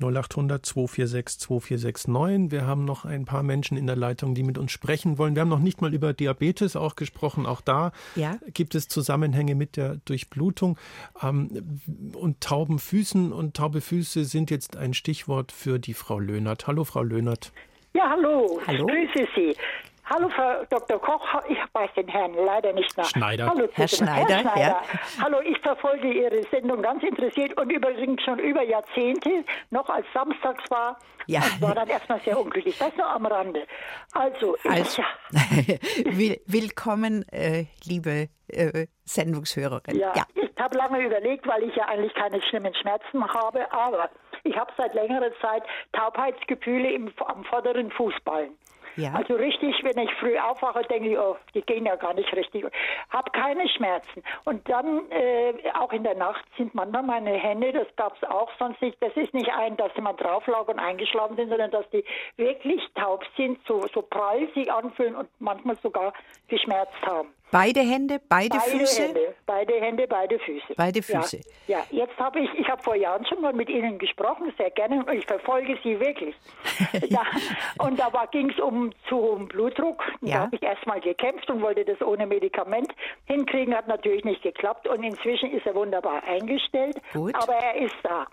0800 246 2469. Wir haben noch ein paar Menschen in der Leitung, die mit uns sprechen wollen. Wir haben noch nicht mal über Diabetes auch gesprochen. Auch da ja. gibt es Zusammenhänge mit der Durchblutung. Ähm, und tauben Füßen und taube Füße sind jetzt ein Stichwort für die Frau Löhnert. Hallo, Frau Löhnert. Ja, hallo. hallo. Ich grüße Sie. Hallo, Frau Dr. Koch. Ich weiß den Herrn leider nicht nach. Schneider. Hallo, Herr Schneider, Herr Schneider. Ja. Hallo, ich verfolge Ihre Sendung ganz interessiert und übrigens schon über Jahrzehnte, noch als samstags war. Ja. Das war dann erstmal sehr unglücklich. Das nur am Rande. Also, also ja. willkommen, äh, liebe äh, Sendungshörerin. Ja, ja. ich habe lange überlegt, weil ich ja eigentlich keine schlimmen Schmerzen habe, aber ich habe seit längerer Zeit Taubheitsgefühle im, am vorderen Fußballen. Ja. Also richtig, wenn ich früh aufwache, denke ich, oh, die gehen ja gar nicht richtig. Hab keine Schmerzen. Und dann äh, auch in der Nacht sind manchmal meine Hände, das gab es auch sonst nicht. Das ist nicht ein, dass sie mal drauf lag und eingeschlafen sind, sondern dass die wirklich taub sind, so, so prall sich anfühlen und manchmal sogar geschmerzt haben. Beide Hände, beide, beide Füße? Hände, beide Hände, beide Füße. Beide Füße. Ja, ja. jetzt habe ich, ich habe vor Jahren schon mal mit Ihnen gesprochen, sehr gerne, und ich verfolge Sie wirklich. ja, und da ging es um zu hohen Blutdruck. Ja. Da habe ich erstmal gekämpft und wollte das ohne Medikament hinkriegen, hat natürlich nicht geklappt und inzwischen ist er wunderbar eingestellt, Gut. aber er ist da.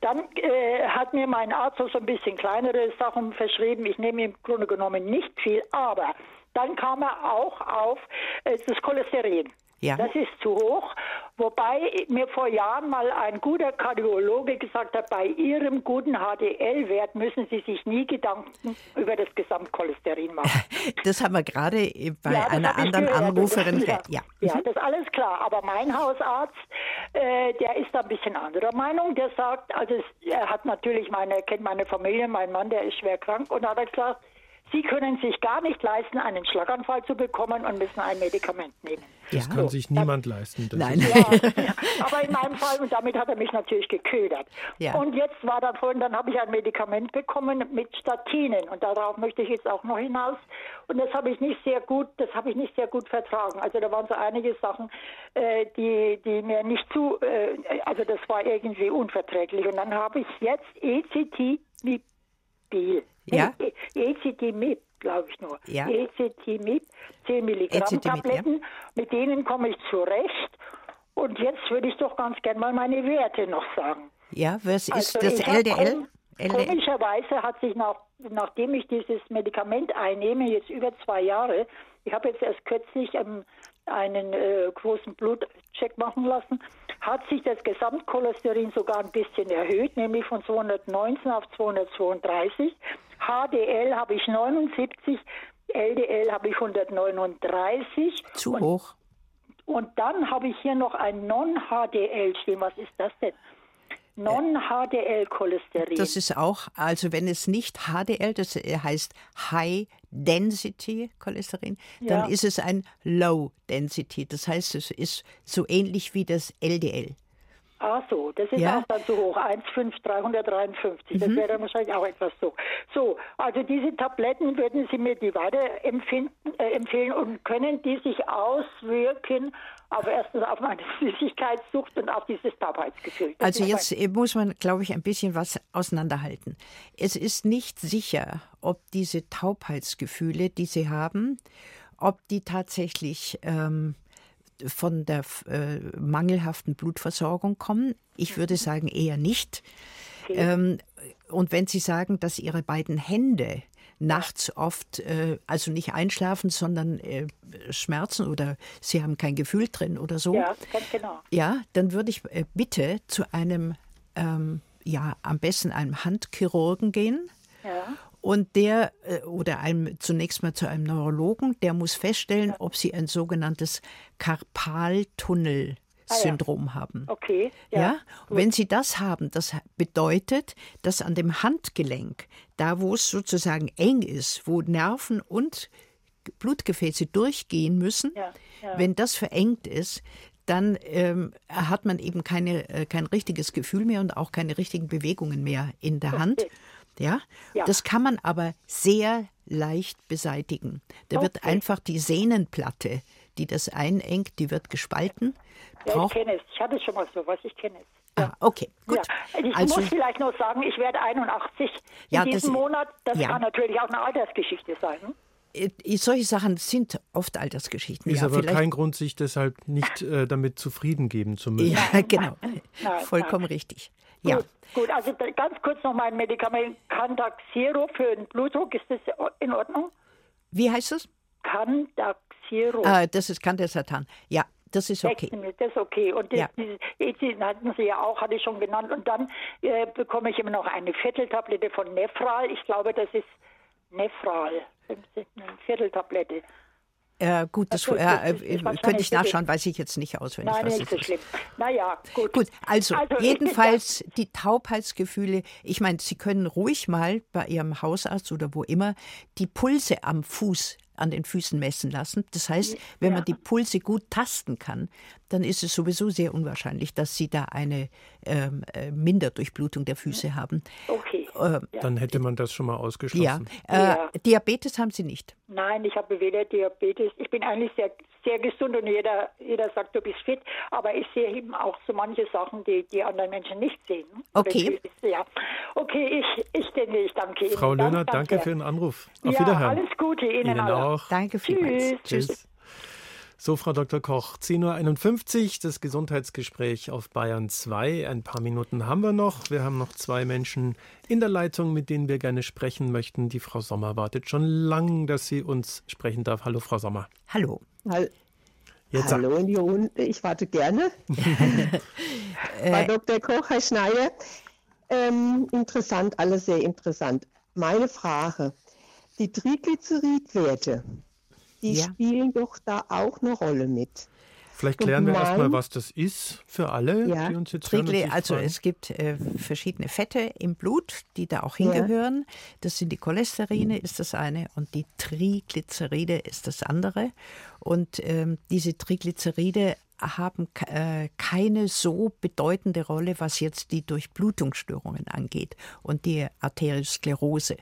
Dann äh, hat mir mein Arzt so ein bisschen kleinere Sachen verschrieben. Ich nehme im Grunde genommen nicht viel, aber dann kam er auch auf äh, das Cholesterin. Ja. Das ist zu hoch. Wobei mir vor Jahren mal ein guter Kardiologe gesagt hat, bei Ihrem guten HDL-Wert müssen Sie sich nie Gedanken über das Gesamtcholesterin machen. Das haben wir gerade bei ja, einer anderen Anruferin. Ja, ja. ja, das ist alles klar. Aber mein Hausarzt, äh, der ist da ein bisschen anderer Meinung. Der sagt, also er hat natürlich meine, kennt meine Familie, mein Mann, der ist schwer krank und hat gesagt, Sie können sich gar nicht leisten, einen Schlaganfall zu bekommen und müssen ein Medikament nehmen. Das ja. kann sich niemand leisten. Nein. Ja, aber in meinem Fall, und damit hat er mich natürlich geködert. Ja. Und jetzt war dann vorhin, dann habe ich ein Medikament bekommen mit Statinen. Und darauf möchte ich jetzt auch noch hinaus. Und das habe ich nicht sehr gut, das habe ich nicht sehr gut vertragen. Also da waren so einige Sachen, äh, die, die mir nicht zu, äh, also das war irgendwie unverträglich. Und dann habe ich jetzt ECT-Mipil. Ja? ECT-MIP, glaube ich nur. Ja. ECT-MIP, 10 Milligramm Tabletten, ja. mit denen komme ich zurecht. Und jetzt würde ich doch ganz gern mal meine Werte noch sagen. Ja, was ist also das LDL? LDL? Komischerweise hat sich nach, nachdem ich dieses Medikament einnehme, jetzt über zwei Jahre, ich habe jetzt erst kürzlich ähm, einen äh, großen Blutcheck machen lassen, hat sich das Gesamtcholesterin sogar ein bisschen erhöht, nämlich von 219 auf 232. HDL habe ich 79, LDL habe ich 139. Zu hoch. Und dann habe ich hier noch ein Non-HDL stehen. Was ist das denn? Non-HDL-Cholesterin. Das ist auch, also wenn es nicht HDL, das heißt High Density Cholesterin, dann ja. ist es ein Low Density. Das heißt, es ist so ähnlich wie das LDL. Ach so, das ist ja. auch dann zu hoch, 1,5353. Das mhm. wäre dann wahrscheinlich auch etwas so. So, also diese Tabletten würden Sie mir die weiter empfinden, äh, empfehlen und können die sich auswirken auf erstens auf meine Flüssigkeitssucht und auf dieses Taubheitsgefühl. Das also jetzt muss man, glaube ich, ein bisschen was auseinanderhalten. Es ist nicht sicher, ob diese Taubheitsgefühle, die Sie haben, ob die tatsächlich ähm, von der äh, mangelhaften Blutversorgung kommen. Ich würde mhm. sagen eher nicht. Okay. Ähm, und wenn Sie sagen, dass Ihre beiden Hände nachts oft, äh, also nicht einschlafen, sondern äh, Schmerzen oder Sie haben kein Gefühl drin oder so. Ja, ganz genau. Ja, dann würde ich äh, bitte zu einem, ähm, ja, am besten einem Handchirurgen gehen. Ja. Und der äh, oder einem zunächst mal zu einem Neurologen, der muss feststellen, ob sie ein sogenanntes Karpaltunnel Syndrom ah, ja. haben. Okay. Ja. ja? Wenn Sie das haben, das bedeutet, dass an dem Handgelenk, da wo es sozusagen eng ist, wo Nerven und Blutgefäße durchgehen müssen, ja, wenn das verengt ist, dann ähm, hat man eben keine, äh, kein richtiges Gefühl mehr und auch keine richtigen Bewegungen mehr in der Hand. Ja? ja? Das kann man aber sehr leicht beseitigen. Da okay. wird einfach die Sehnenplatte, die das einengt, die wird gespalten. Ja, ich kenne es. Ich hatte schon mal sowas. Ich kenne es. Ja. Ah, okay, gut. Ja. Ich also, muss vielleicht noch sagen, ich werde 81 ja, in diesem das, Monat. Das ja. kann natürlich auch eine Altersgeschichte sein. Hm? Solche Sachen sind oft Altersgeschichten. Ist ja, aber kein Grund, sich deshalb nicht äh, damit zufrieden geben zu müssen. Ja, genau. Nein, Vollkommen nein. richtig. Ja. Gut, gut, also ganz kurz noch mein Medikament Candaxiro für den Blutdruck. Ist das in Ordnung? Wie heißt es? Candaxiro. Ah, das ist Candesatan. Ja, das ist okay. Das ist okay. Und ja. diese hatten Sie ja auch, hatte ich schon genannt. Und dann äh, bekomme ich immer noch eine Vierteltablette von Nefral. Ich glaube, das ist Nefral. Eine Vierteltablette. Äh, gut, das, das, äh, das könnte ich nachschauen, weiß ich jetzt nicht auswendig. Nein, was nicht so schlimm. Naja, gut. Gut, also, also jedenfalls die Taubheitsgefühle. Ich meine, Sie können ruhig mal bei Ihrem Hausarzt oder wo immer die Pulse am Fuß an den Füßen messen lassen. Das heißt, wenn man die Pulse gut tasten kann, dann ist es sowieso sehr unwahrscheinlich, dass Sie da eine ähm, äh, Minderdurchblutung der Füße haben. Okay. Äh, dann hätte man das schon mal ausgeschlossen. Ja. Äh, ja. Diabetes haben Sie nicht? Nein, ich habe weder Diabetes. Ich bin eigentlich sehr, sehr gesund und jeder, jeder sagt, du bist fit. Aber ich sehe eben auch so manche Sachen, die die anderen Menschen nicht sehen. Okay. Ja. Okay, ich, ich denke, ich danke Ihnen. Frau Löhner, danke, danke für den Anruf. Auf ja, Wiederhören. Alles Gute Ihnen, Ihnen auch. Danke vielmals. Tschüss. Tschüss. So, Frau Dr. Koch, 10.51 Uhr, das Gesundheitsgespräch auf Bayern 2. Ein paar Minuten haben wir noch. Wir haben noch zwei Menschen in der Leitung, mit denen wir gerne sprechen möchten. Die Frau Sommer wartet schon lang, dass sie uns sprechen darf. Hallo, Frau Sommer. Hallo. Jetzt Hallo in die Runde, ich warte gerne. Frau Dr. Koch, Herr Schneider, ähm, interessant, alles sehr interessant. Meine Frage, die Triglyceridwerte, die ja. spielen doch da auch eine Rolle mit. Vielleicht klären wir erstmal, was das ist für alle, ja. die uns jetzt Trigly, hören. Also es gibt äh, verschiedene Fette im Blut, die da auch hingehören. Ja. Das sind die Cholesterine, ist das eine, und die Triglyceride ist das andere. Und ähm, diese Triglyceride haben äh, keine so bedeutende Rolle, was jetzt die Durchblutungsstörungen angeht und die Arteriosklerose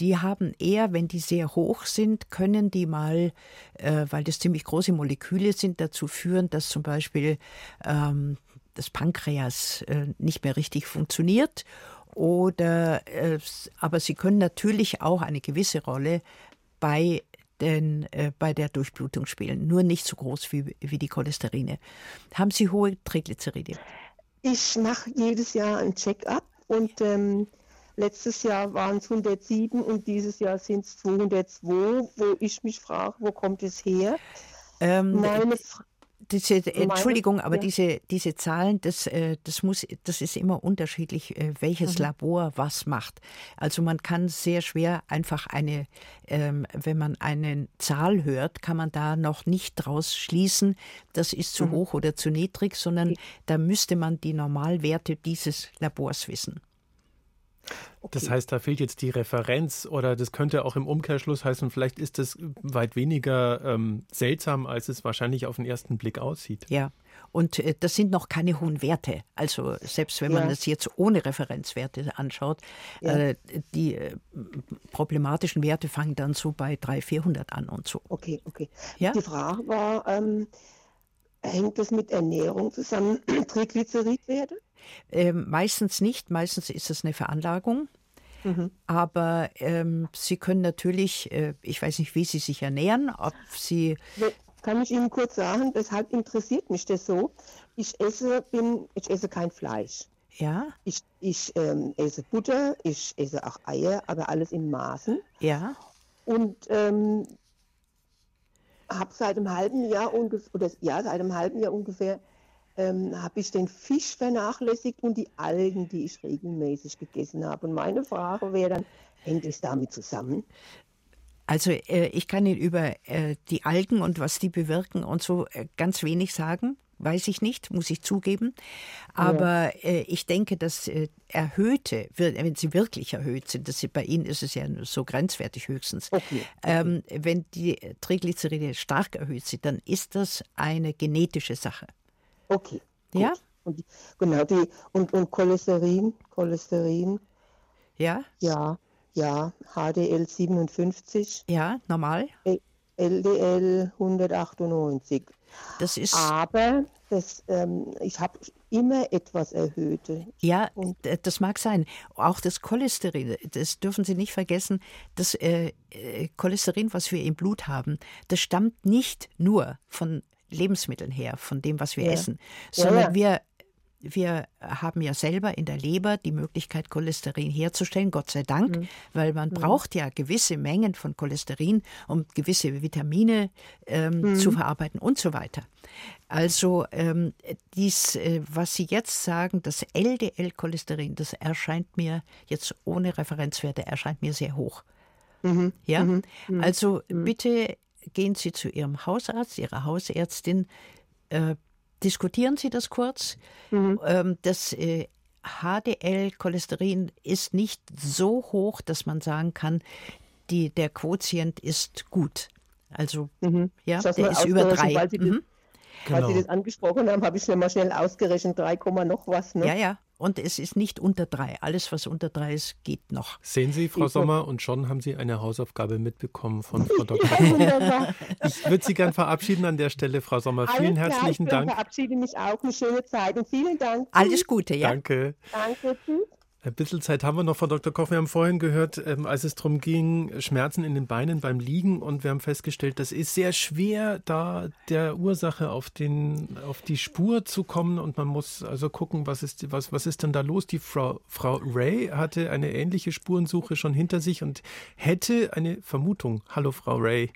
die haben eher, wenn die sehr hoch sind, können die mal, äh, weil das ziemlich große Moleküle sind, dazu führen, dass zum Beispiel ähm, das Pankreas äh, nicht mehr richtig funktioniert. Oder, äh, aber sie können natürlich auch eine gewisse Rolle bei den, äh, bei der Durchblutung spielen, nur nicht so groß wie, wie die Cholesterine. Haben Sie hohe Triglyceride? Ich mache jedes Jahr ein Check-up und ähm, letztes Jahr waren es 107 und dieses Jahr sind es 202, wo ich mich frage, wo kommt es her? Ähm, Meine diese, Entschuldigung, aber ja. diese, diese Zahlen, das, äh, das, muss, das ist immer unterschiedlich, äh, welches mhm. Labor was macht. Also man kann sehr schwer einfach eine, ähm, wenn man eine Zahl hört, kann man da noch nicht draus schließen, das ist zu mhm. hoch oder zu niedrig, sondern da müsste man die Normalwerte dieses Labors wissen. Okay. Das heißt, da fehlt jetzt die Referenz oder das könnte auch im Umkehrschluss heißen, vielleicht ist es weit weniger ähm, seltsam, als es wahrscheinlich auf den ersten Blick aussieht. Ja, und äh, das sind noch keine hohen Werte. Also selbst wenn man ja. das jetzt ohne Referenzwerte anschaut, ja. äh, die äh, problematischen Werte fangen dann so bei 300, 400 an und so. Okay, okay. Ja? Die Frage war, ähm, hängt das mit Ernährung zusammen, Triglyceridwerte? Ähm, meistens nicht, meistens ist es eine Veranlagung. Mhm. Aber ähm, Sie können natürlich, äh, ich weiß nicht, wie Sie sich ernähren, ob Sie. Kann ich Ihnen kurz sagen, deshalb interessiert mich das so. Ich esse, bin, ich esse kein Fleisch. Ja. Ich, ich ähm, esse Butter, ich esse auch Eier, aber alles in Maßen. Ja. Und ähm, habe seit einem halben Jahr ungefähr, oder ja, seit einem halben Jahr ungefähr ähm, habe ich den Fisch vernachlässigt und die Algen, die ich regelmäßig gegessen habe. Und meine Frage wäre dann, hängt es damit zusammen? Also äh, ich kann Ihnen über äh, die Algen und was die bewirken und so äh, ganz wenig sagen. Weiß ich nicht, muss ich zugeben. Aber ja. Äh, ich denke, dass äh, erhöhte, wenn sie wirklich erhöht sind, das, bei Ihnen ist es ja so grenzwertig höchstens, okay. Ähm, wenn die Triglyceride stark erhöht sind, dann ist das eine genetische Sache. Okay. Gut. Ja? Und, genau, die, und, und Cholesterin, Cholesterin. Ja? Ja, ja, HDL 57. Ja, normal. LDL 198. Das ist. Aber das, ähm, ich habe immer etwas erhöhte. Ja, und das mag sein. Auch das Cholesterin, das dürfen Sie nicht vergessen. Das äh, äh, Cholesterin, was wir im Blut haben, das stammt nicht nur von Lebensmitteln her, von dem, was wir ja. essen, sondern ja, wir wir haben ja selber in der Leber die Möglichkeit, Cholesterin herzustellen, Gott sei Dank, mhm. weil man mhm. braucht ja gewisse Mengen von Cholesterin, um gewisse Vitamine ähm, mhm. zu verarbeiten und so weiter. Also ähm, dies, äh, was Sie jetzt sagen, das LDL-Cholesterin, das erscheint mir jetzt ohne Referenzwerte, erscheint mir sehr hoch. Mhm. Ja, mhm. Mhm. also bitte gehen Sie zu Ihrem Hausarzt, Ihrer Hausärztin, äh, diskutieren Sie das kurz. Mhm. Ähm, das äh, HDL-Cholesterin ist nicht so hoch, dass man sagen kann, die, der Quotient ist gut. Also, mhm. ja, der ist über drei. Weil Sie, mhm. das, genau. weil Sie das angesprochen haben, habe ich mir mal schnell ausgerechnet, 3, noch was. Ne? Ja, ja. Und es ist nicht unter drei. Alles, was unter drei ist, geht noch. Sehen Sie, Frau Sommer, und schon haben Sie eine Hausaufgabe mitbekommen von Frau Dr. Sommer. ich würde Sie gern verabschieden an der Stelle, Frau Sommer. Vielen Alles herzlichen klar, ich Dank. Ich verabschiede mich auch. Eine schöne Zeit und vielen Dank. Alles Gute, ja. Danke. Danke, tschüss. Ein bisschen Zeit haben wir noch, Frau Dr. Koch. Wir haben vorhin gehört, ähm, als es darum ging, Schmerzen in den Beinen beim Liegen und wir haben festgestellt, das ist sehr schwer, da der Ursache auf, den, auf die Spur zu kommen und man muss also gucken, was ist, was, was ist denn da los? Die Frau, Frau Ray hatte eine ähnliche Spurensuche schon hinter sich und hätte eine Vermutung. Hallo, Frau Ray.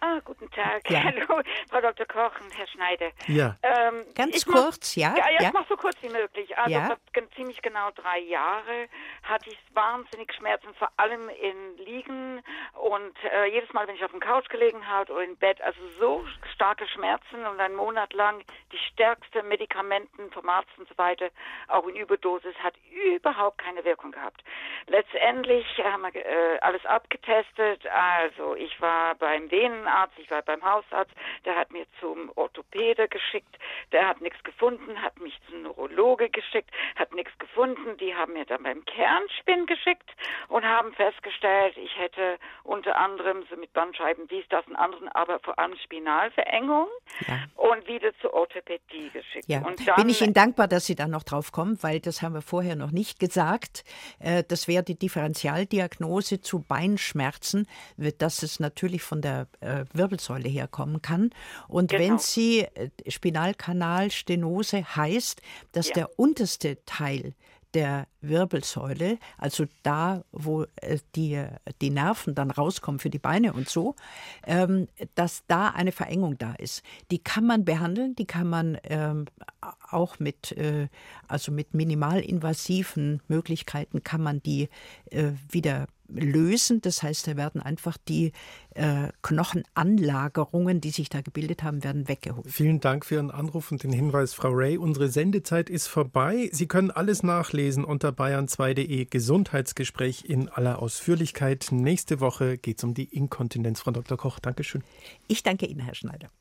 Ah, guten Tag. Ja. Hallo, Frau Dr. Koch und Herr Schneider. Ja. Ähm, Ganz kurz, mach, ja? Ja, ja, ja. ich mache so kurz wie möglich. Also ja. ziemlich genau drei Jahre hatte ich wahnsinnig Schmerzen, vor allem in Liegen und äh, jedes Mal, wenn ich auf dem Couch gelegen habe oder im Bett, also so starke Schmerzen und einen Monat lang die stärksten Medikamenten vom Arzt und so weiter, auch in Überdosis, hat überhaupt keine Wirkung gehabt. Letztendlich haben wir äh, alles abgetestet. Also ich war beim Venen Arzt, ich war beim Hausarzt, der hat mir zum Orthopäde geschickt, der hat nichts gefunden, hat mich zum Neurologe geschickt, hat nichts gefunden, die haben mir dann beim Kernspin geschickt und haben festgestellt, ich hätte unter anderem so mit Bandscheiben dies, das und anderen, aber vor allem Spinalverengung ja. und wieder zur Orthopädie geschickt. Ja. Dann, Bin ich Ihnen dankbar, dass Sie da noch drauf kommen, weil das haben wir vorher noch nicht gesagt. Äh, das wäre die Differentialdiagnose zu Beinschmerzen, dass es natürlich von der äh, Wirbelsäule herkommen kann. Und genau. wenn Sie äh, Spinalkanalstenose heißt, dass ja. der unterste Teil der Wirbelsäule, also da, wo äh, die, die Nerven dann rauskommen für die Beine und so, ähm, dass da eine Verengung da ist. Die kann man behandeln, die kann man ähm, auch mit, äh, also mit minimalinvasiven Möglichkeiten kann man die äh, wieder lösen. Das heißt, da werden einfach die äh, Knochenanlagerungen, die sich da gebildet haben, werden weggeholt. Vielen Dank für Ihren Anruf und den Hinweis, Frau Ray. Unsere Sendezeit ist vorbei. Sie können alles nachlesen unter bayern2.de Gesundheitsgespräch in aller Ausführlichkeit. Nächste Woche geht es um die Inkontinenz. Frau Dr. Koch, Dankeschön. Ich danke Ihnen, Herr Schneider.